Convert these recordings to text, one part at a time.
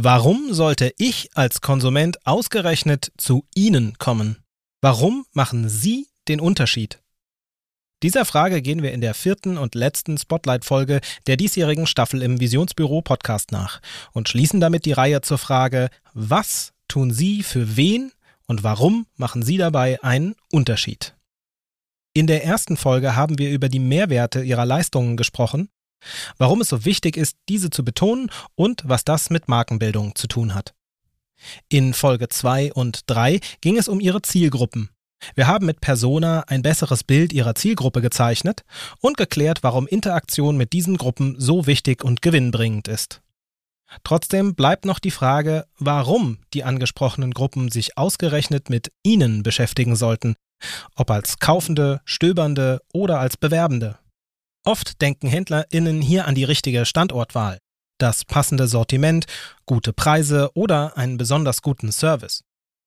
Warum sollte ich als Konsument ausgerechnet zu Ihnen kommen? Warum machen Sie den Unterschied? Dieser Frage gehen wir in der vierten und letzten Spotlight-Folge der diesjährigen Staffel im Visionsbüro Podcast nach und schließen damit die Reihe zur Frage, was tun Sie für wen und warum machen Sie dabei einen Unterschied? In der ersten Folge haben wir über die Mehrwerte Ihrer Leistungen gesprochen warum es so wichtig ist, diese zu betonen und was das mit Markenbildung zu tun hat. In Folge 2 und 3 ging es um ihre Zielgruppen. Wir haben mit Persona ein besseres Bild ihrer Zielgruppe gezeichnet und geklärt, warum Interaktion mit diesen Gruppen so wichtig und gewinnbringend ist. Trotzdem bleibt noch die Frage, warum die angesprochenen Gruppen sich ausgerechnet mit Ihnen beschäftigen sollten, ob als Kaufende, Stöbernde oder als Bewerbende. Oft denken HändlerInnen hier an die richtige Standortwahl, das passende Sortiment, gute Preise oder einen besonders guten Service.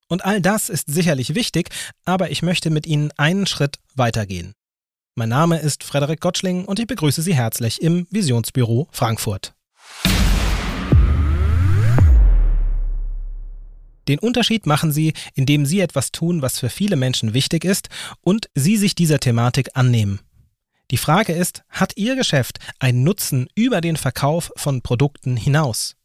Und all das ist sicherlich wichtig, aber ich möchte mit Ihnen einen Schritt weitergehen. Mein Name ist Frederik Gottschling und ich begrüße Sie herzlich im Visionsbüro Frankfurt. Den Unterschied machen Sie, indem Sie etwas tun, was für viele Menschen wichtig ist und Sie sich dieser Thematik annehmen. Die Frage ist, hat Ihr Geschäft einen Nutzen über den Verkauf von Produkten hinaus?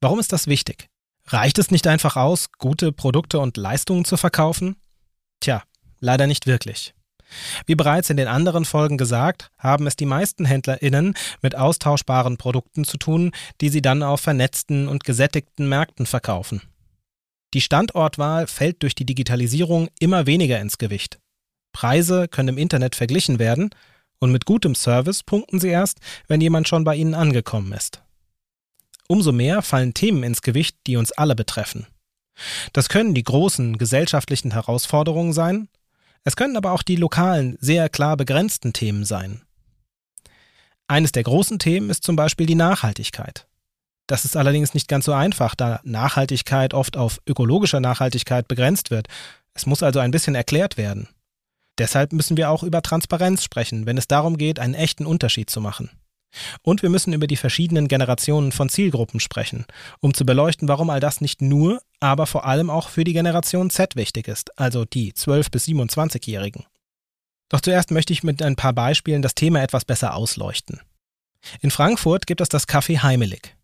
Warum ist das wichtig? Reicht es nicht einfach aus, gute Produkte und Leistungen zu verkaufen? Tja, leider nicht wirklich. Wie bereits in den anderen Folgen gesagt, haben es die meisten HändlerInnen mit austauschbaren Produkten zu tun, die sie dann auf vernetzten und gesättigten Märkten verkaufen. Die Standortwahl fällt durch die Digitalisierung immer weniger ins Gewicht. Preise können im Internet verglichen werden und mit gutem Service punkten sie erst, wenn jemand schon bei ihnen angekommen ist. Umso mehr fallen Themen ins Gewicht, die uns alle betreffen. Das können die großen gesellschaftlichen Herausforderungen sein, es können aber auch die lokalen, sehr klar begrenzten Themen sein. Eines der großen Themen ist zum Beispiel die Nachhaltigkeit. Das ist allerdings nicht ganz so einfach, da Nachhaltigkeit oft auf ökologische Nachhaltigkeit begrenzt wird. Es muss also ein bisschen erklärt werden. Deshalb müssen wir auch über Transparenz sprechen, wenn es darum geht, einen echten Unterschied zu machen. Und wir müssen über die verschiedenen Generationen von Zielgruppen sprechen, um zu beleuchten, warum all das nicht nur, aber vor allem auch für die Generation Z wichtig ist, also die 12- bis 27-Jährigen. Doch zuerst möchte ich mit ein paar Beispielen das Thema etwas besser ausleuchten. In Frankfurt gibt es das Café Heimelig.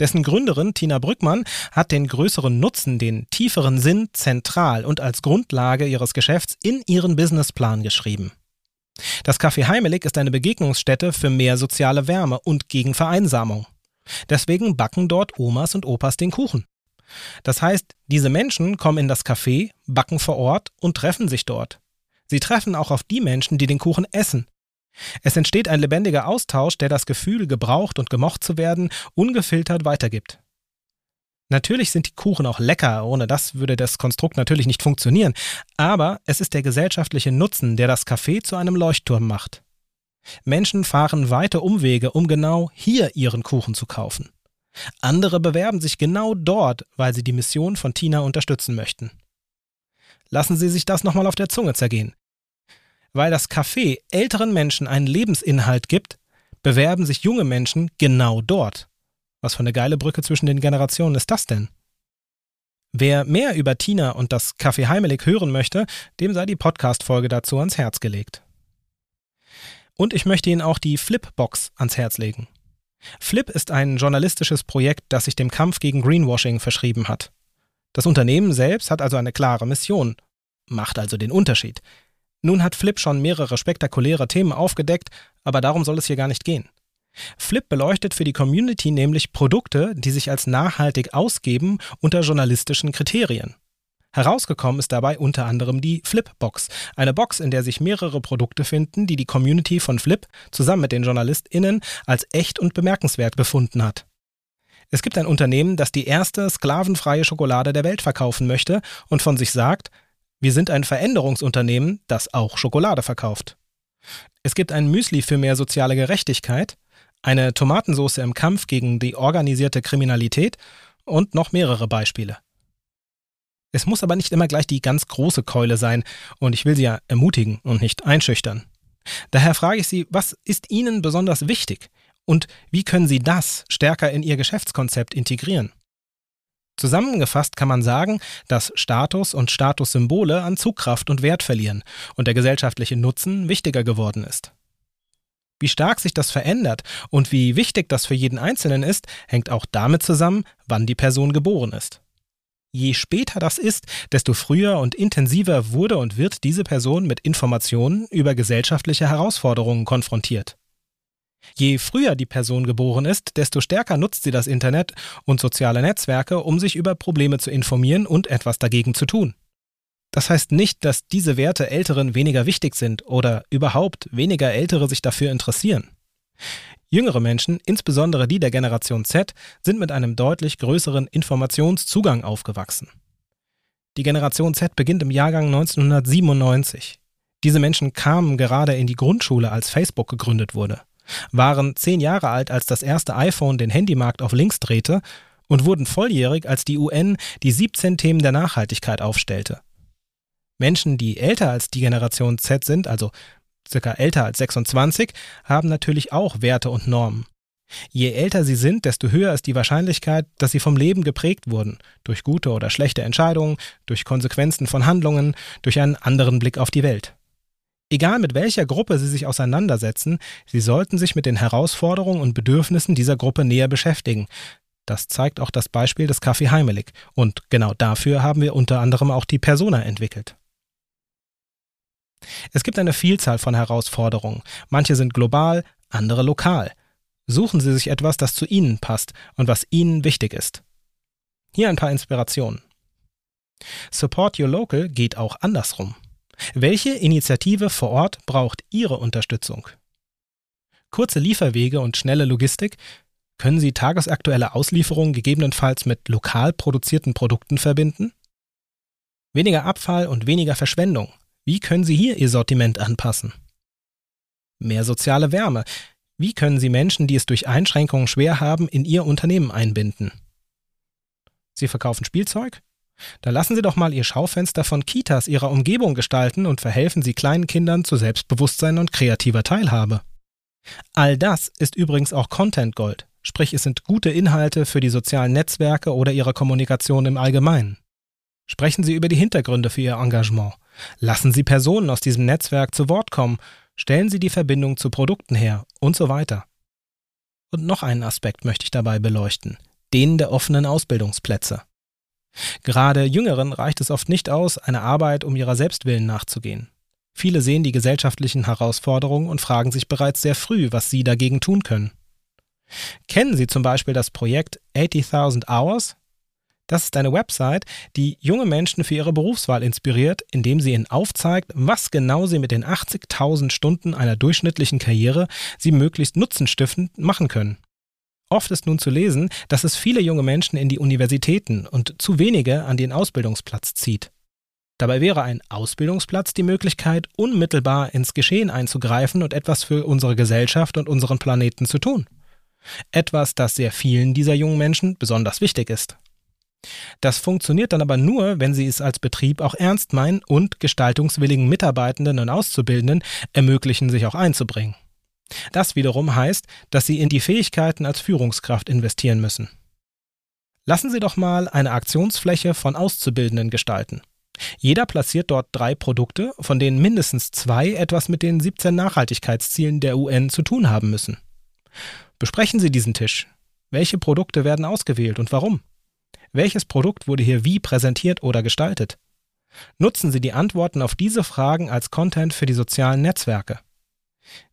Dessen Gründerin Tina Brückmann hat den größeren Nutzen, den tieferen Sinn zentral und als Grundlage ihres Geschäfts in ihren Businessplan geschrieben. Das Café Heimelig ist eine Begegnungsstätte für mehr soziale Wärme und gegen Vereinsamung. Deswegen backen dort Omas und Opas den Kuchen. Das heißt, diese Menschen kommen in das Café, backen vor Ort und treffen sich dort. Sie treffen auch auf die Menschen, die den Kuchen essen, es entsteht ein lebendiger Austausch, der das Gefühl, gebraucht und gemocht zu werden, ungefiltert weitergibt. Natürlich sind die Kuchen auch lecker, ohne das würde das Konstrukt natürlich nicht funktionieren, aber es ist der gesellschaftliche Nutzen, der das Café zu einem Leuchtturm macht. Menschen fahren weite Umwege, um genau hier ihren Kuchen zu kaufen. Andere bewerben sich genau dort, weil sie die Mission von Tina unterstützen möchten. Lassen Sie sich das nochmal auf der Zunge zergehen. Weil das Café älteren Menschen einen Lebensinhalt gibt, bewerben sich junge Menschen genau dort. Was für eine geile Brücke zwischen den Generationen ist das denn? Wer mehr über Tina und das Café Heimelig hören möchte, dem sei die Podcast-Folge dazu ans Herz gelegt. Und ich möchte Ihnen auch die Flipbox ans Herz legen. Flip ist ein journalistisches Projekt, das sich dem Kampf gegen Greenwashing verschrieben hat. Das Unternehmen selbst hat also eine klare Mission, macht also den Unterschied. Nun hat Flip schon mehrere spektakuläre Themen aufgedeckt, aber darum soll es hier gar nicht gehen. Flip beleuchtet für die Community nämlich Produkte, die sich als nachhaltig ausgeben unter journalistischen Kriterien. Herausgekommen ist dabei unter anderem die Flip-Box, eine Box, in der sich mehrere Produkte finden, die die Community von Flip zusammen mit den JournalistInnen als echt und bemerkenswert befunden hat. Es gibt ein Unternehmen, das die erste sklavenfreie Schokolade der Welt verkaufen möchte und von sich sagt, wir sind ein Veränderungsunternehmen, das auch Schokolade verkauft. Es gibt ein Müsli für mehr soziale Gerechtigkeit, eine Tomatensauce im Kampf gegen die organisierte Kriminalität und noch mehrere Beispiele. Es muss aber nicht immer gleich die ganz große Keule sein, und ich will Sie ja ermutigen und nicht einschüchtern. Daher frage ich Sie, was ist Ihnen besonders wichtig und wie können Sie das stärker in Ihr Geschäftskonzept integrieren? Zusammengefasst kann man sagen, dass Status und Statussymbole an Zugkraft und Wert verlieren und der gesellschaftliche Nutzen wichtiger geworden ist. Wie stark sich das verändert und wie wichtig das für jeden Einzelnen ist, hängt auch damit zusammen, wann die Person geboren ist. Je später das ist, desto früher und intensiver wurde und wird diese Person mit Informationen über gesellschaftliche Herausforderungen konfrontiert. Je früher die Person geboren ist, desto stärker nutzt sie das Internet und soziale Netzwerke, um sich über Probleme zu informieren und etwas dagegen zu tun. Das heißt nicht, dass diese Werte Älteren weniger wichtig sind oder überhaupt weniger Ältere sich dafür interessieren. Jüngere Menschen, insbesondere die der Generation Z, sind mit einem deutlich größeren Informationszugang aufgewachsen. Die Generation Z beginnt im Jahrgang 1997. Diese Menschen kamen gerade in die Grundschule, als Facebook gegründet wurde, waren zehn Jahre alt, als das erste iPhone den Handymarkt auf links drehte und wurden volljährig, als die UN die 17 Themen der Nachhaltigkeit aufstellte. Menschen, die älter als die Generation Z sind, also circa älter als 26, haben natürlich auch Werte und Normen. Je älter sie sind, desto höher ist die Wahrscheinlichkeit, dass sie vom Leben geprägt wurden, durch gute oder schlechte Entscheidungen, durch Konsequenzen von Handlungen, durch einen anderen Blick auf die Welt. Egal mit welcher Gruppe Sie sich auseinandersetzen, Sie sollten sich mit den Herausforderungen und Bedürfnissen dieser Gruppe näher beschäftigen. Das zeigt auch das Beispiel des Kaffee Heimelig. Und genau dafür haben wir unter anderem auch die Persona entwickelt. Es gibt eine Vielzahl von Herausforderungen. Manche sind global, andere lokal. Suchen Sie sich etwas, das zu Ihnen passt und was Ihnen wichtig ist. Hier ein paar Inspirationen. Support Your Local geht auch andersrum. Welche Initiative vor Ort braucht Ihre Unterstützung? Kurze Lieferwege und schnelle Logistik können Sie tagesaktuelle Auslieferungen gegebenenfalls mit lokal produzierten Produkten verbinden? Weniger Abfall und weniger Verschwendung. Wie können Sie hier Ihr Sortiment anpassen? Mehr soziale Wärme. Wie können Sie Menschen, die es durch Einschränkungen schwer haben, in Ihr Unternehmen einbinden? Sie verkaufen Spielzeug? Da lassen Sie doch mal Ihr Schaufenster von Kitas Ihrer Umgebung gestalten und verhelfen Sie kleinen Kindern zu Selbstbewusstsein und kreativer Teilhabe. All das ist übrigens auch Content Gold, sprich es sind gute Inhalte für die sozialen Netzwerke oder Ihre Kommunikation im Allgemeinen. Sprechen Sie über die Hintergründe für Ihr Engagement. Lassen Sie Personen aus diesem Netzwerk zu Wort kommen, stellen Sie die Verbindung zu Produkten her und so weiter. Und noch einen Aspekt möchte ich dabei beleuchten, den der offenen Ausbildungsplätze. Gerade Jüngeren reicht es oft nicht aus, eine Arbeit um ihrer Selbstwillen nachzugehen. Viele sehen die gesellschaftlichen Herausforderungen und fragen sich bereits sehr früh, was sie dagegen tun können. Kennen Sie zum Beispiel das Projekt 80.000 Hours? Das ist eine Website, die junge Menschen für ihre Berufswahl inspiriert, indem sie ihnen aufzeigt, was genau sie mit den 80.000 Stunden einer durchschnittlichen Karriere sie möglichst nutzenstiftend machen können. Oft ist nun zu lesen, dass es viele junge Menschen in die Universitäten und zu wenige an den Ausbildungsplatz zieht. Dabei wäre ein Ausbildungsplatz die Möglichkeit, unmittelbar ins Geschehen einzugreifen und etwas für unsere Gesellschaft und unseren Planeten zu tun. Etwas, das sehr vielen dieser jungen Menschen besonders wichtig ist. Das funktioniert dann aber nur, wenn Sie es als Betrieb auch ernst meinen und gestaltungswilligen Mitarbeitenden und Auszubildenden ermöglichen, sich auch einzubringen. Das wiederum heißt, dass Sie in die Fähigkeiten als Führungskraft investieren müssen. Lassen Sie doch mal eine Aktionsfläche von Auszubildenden gestalten. Jeder platziert dort drei Produkte, von denen mindestens zwei etwas mit den 17 Nachhaltigkeitszielen der UN zu tun haben müssen. Besprechen Sie diesen Tisch. Welche Produkte werden ausgewählt und warum? Welches Produkt wurde hier wie präsentiert oder gestaltet? Nutzen Sie die Antworten auf diese Fragen als Content für die sozialen Netzwerke.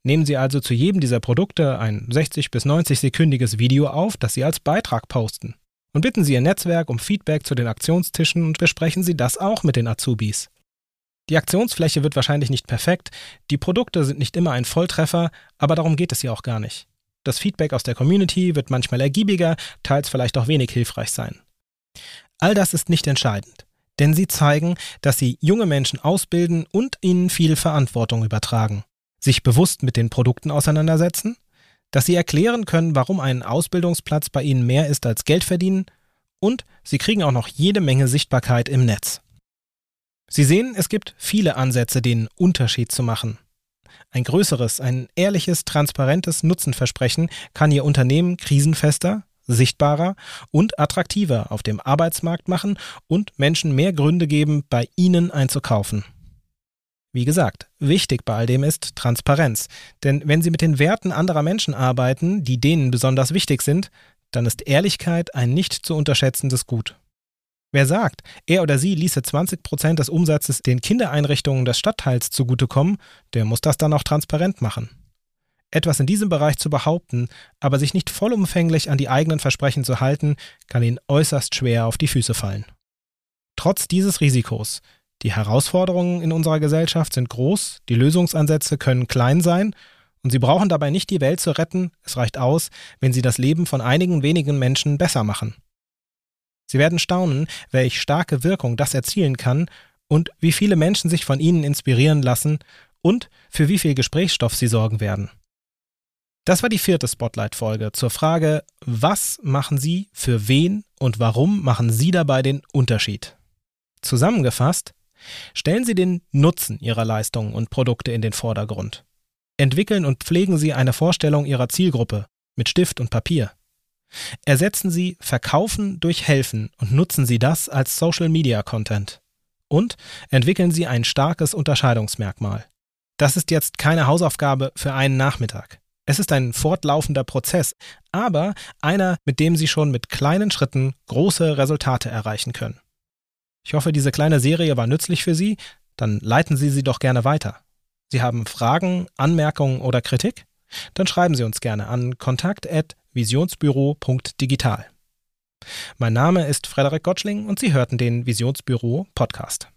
Nehmen Sie also zu jedem dieser Produkte ein 60 bis 90 sekündiges Video auf, das Sie als Beitrag posten. Und bitten Sie Ihr Netzwerk um Feedback zu den Aktionstischen und besprechen Sie das auch mit den Azubis. Die Aktionsfläche wird wahrscheinlich nicht perfekt, die Produkte sind nicht immer ein Volltreffer, aber darum geht es hier auch gar nicht. Das Feedback aus der Community wird manchmal ergiebiger, teils vielleicht auch wenig hilfreich sein. All das ist nicht entscheidend, denn sie zeigen, dass sie junge Menschen ausbilden und ihnen viel Verantwortung übertragen, sich bewusst mit den Produkten auseinandersetzen, dass sie erklären können, warum ein Ausbildungsplatz bei ihnen mehr ist als Geld verdienen und sie kriegen auch noch jede Menge Sichtbarkeit im Netz. Sie sehen, es gibt viele Ansätze, den Unterschied zu machen. Ein größeres, ein ehrliches, transparentes Nutzenversprechen kann Ihr Unternehmen krisenfester, sichtbarer und attraktiver auf dem Arbeitsmarkt machen und Menschen mehr Gründe geben, bei ihnen einzukaufen. Wie gesagt, wichtig bei all dem ist Transparenz. Denn wenn Sie mit den Werten anderer Menschen arbeiten, die denen besonders wichtig sind, dann ist Ehrlichkeit ein nicht zu unterschätzendes Gut. Wer sagt, er oder sie ließe 20 Prozent des Umsatzes den Kindereinrichtungen des Stadtteils zugutekommen, der muss das dann auch transparent machen. Etwas in diesem Bereich zu behaupten, aber sich nicht vollumfänglich an die eigenen Versprechen zu halten, kann ihnen äußerst schwer auf die Füße fallen. Trotz dieses Risikos, die Herausforderungen in unserer Gesellschaft sind groß, die Lösungsansätze können klein sein, und Sie brauchen dabei nicht die Welt zu retten, es reicht aus, wenn Sie das Leben von einigen wenigen Menschen besser machen. Sie werden staunen, welch starke Wirkung das erzielen kann und wie viele Menschen sich von Ihnen inspirieren lassen und für wie viel Gesprächsstoff Sie sorgen werden. Das war die vierte Spotlight-Folge zur Frage, was machen Sie, für wen und warum machen Sie dabei den Unterschied? Zusammengefasst, stellen Sie den Nutzen Ihrer Leistungen und Produkte in den Vordergrund. Entwickeln und pflegen Sie eine Vorstellung Ihrer Zielgruppe mit Stift und Papier. Ersetzen Sie Verkaufen durch Helfen und nutzen Sie das als Social Media Content. Und entwickeln Sie ein starkes Unterscheidungsmerkmal. Das ist jetzt keine Hausaufgabe für einen Nachmittag. Es ist ein fortlaufender Prozess, aber einer, mit dem Sie schon mit kleinen Schritten große Resultate erreichen können. Ich hoffe, diese kleine Serie war nützlich für Sie, dann leiten Sie sie doch gerne weiter. Sie haben Fragen, Anmerkungen oder Kritik? Dann schreiben Sie uns gerne an kontakt@visionsbüro.digital. Mein Name ist Frederik Gottschling und Sie hörten den Visionsbüro Podcast.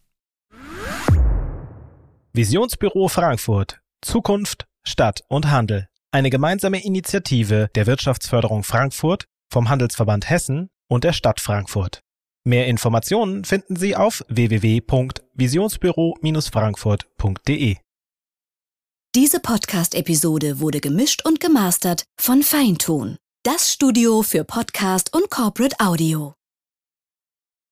Visionsbüro Frankfurt. Zukunft, Stadt und Handel eine gemeinsame Initiative der Wirtschaftsförderung Frankfurt, vom Handelsverband Hessen und der Stadt Frankfurt. Mehr Informationen finden Sie auf www.visionsbüro-frankfurt.de. Diese Podcast-Episode wurde gemischt und gemastert von Feintun, das Studio für Podcast und Corporate Audio.